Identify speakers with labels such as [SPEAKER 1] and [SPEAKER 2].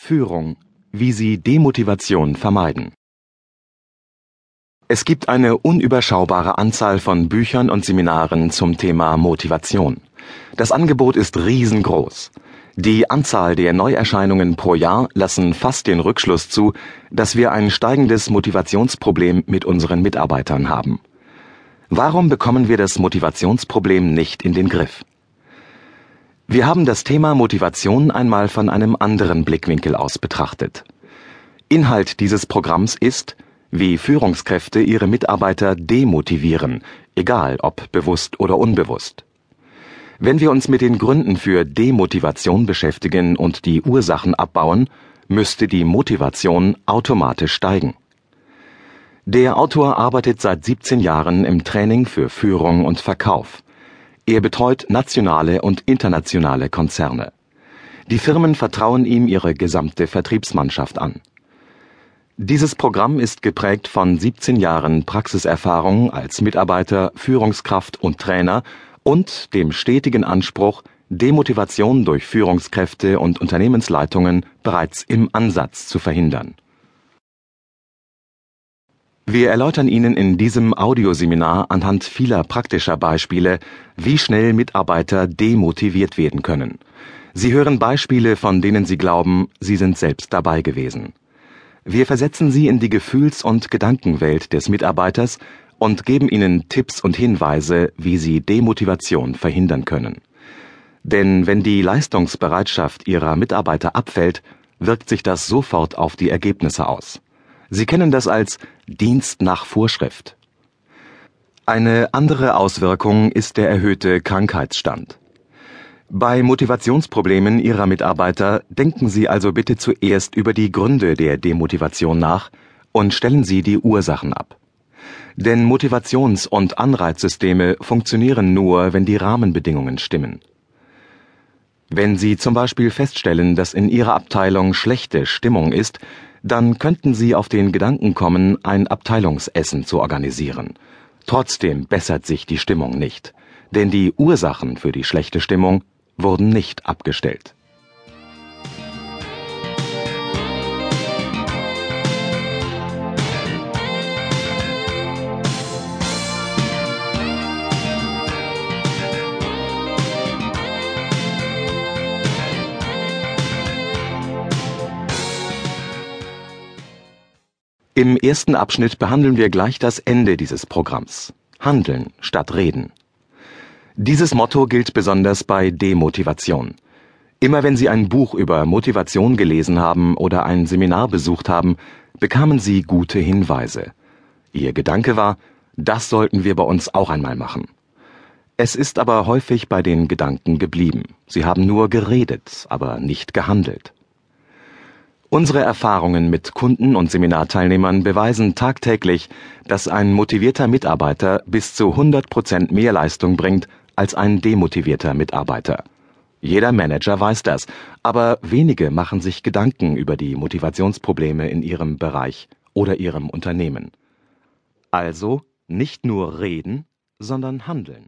[SPEAKER 1] Führung. Wie Sie Demotivation vermeiden. Es gibt eine unüberschaubare Anzahl von Büchern und Seminaren zum Thema Motivation. Das Angebot ist riesengroß. Die Anzahl der Neuerscheinungen pro Jahr lassen fast den Rückschluss zu, dass wir ein steigendes Motivationsproblem mit unseren Mitarbeitern haben. Warum bekommen wir das Motivationsproblem nicht in den Griff? Wir haben das Thema Motivation einmal von einem anderen Blickwinkel aus betrachtet. Inhalt dieses Programms ist, wie Führungskräfte ihre Mitarbeiter demotivieren, egal ob bewusst oder unbewusst. Wenn wir uns mit den Gründen für Demotivation beschäftigen und die Ursachen abbauen, müsste die Motivation automatisch steigen. Der Autor arbeitet seit 17 Jahren im Training für Führung und Verkauf. Er betreut nationale und internationale Konzerne. Die Firmen vertrauen ihm ihre gesamte Vertriebsmannschaft an. Dieses Programm ist geprägt von 17 Jahren Praxiserfahrung als Mitarbeiter, Führungskraft und Trainer und dem stetigen Anspruch, Demotivation durch Führungskräfte und Unternehmensleitungen bereits im Ansatz zu verhindern. Wir erläutern Ihnen in diesem Audioseminar anhand vieler praktischer Beispiele, wie schnell Mitarbeiter demotiviert werden können. Sie hören Beispiele, von denen Sie glauben, Sie sind selbst dabei gewesen. Wir versetzen Sie in die Gefühls- und Gedankenwelt des Mitarbeiters und geben Ihnen Tipps und Hinweise, wie Sie Demotivation verhindern können. Denn wenn die Leistungsbereitschaft Ihrer Mitarbeiter abfällt, wirkt sich das sofort auf die Ergebnisse aus. Sie kennen das als Dienst nach Vorschrift. Eine andere Auswirkung ist der erhöhte Krankheitsstand. Bei Motivationsproblemen Ihrer Mitarbeiter denken Sie also bitte zuerst über die Gründe der Demotivation nach und stellen Sie die Ursachen ab. Denn Motivations- und Anreizsysteme funktionieren nur, wenn die Rahmenbedingungen stimmen. Wenn Sie zum Beispiel feststellen, dass in Ihrer Abteilung schlechte Stimmung ist, dann könnten Sie auf den Gedanken kommen, ein Abteilungsessen zu organisieren. Trotzdem bessert sich die Stimmung nicht, denn die Ursachen für die schlechte Stimmung wurden nicht abgestellt. Im ersten Abschnitt behandeln wir gleich das Ende dieses Programms. Handeln statt Reden. Dieses Motto gilt besonders bei Demotivation. Immer wenn Sie ein Buch über Motivation gelesen haben oder ein Seminar besucht haben, bekamen Sie gute Hinweise. Ihr Gedanke war, das sollten wir bei uns auch einmal machen. Es ist aber häufig bei den Gedanken geblieben. Sie haben nur geredet, aber nicht gehandelt. Unsere Erfahrungen mit Kunden und Seminarteilnehmern beweisen tagtäglich, dass ein motivierter Mitarbeiter bis zu 100 Prozent mehr Leistung bringt als ein demotivierter Mitarbeiter. Jeder Manager weiß das, aber wenige machen sich Gedanken über die Motivationsprobleme in ihrem Bereich oder ihrem Unternehmen. Also nicht nur reden, sondern handeln.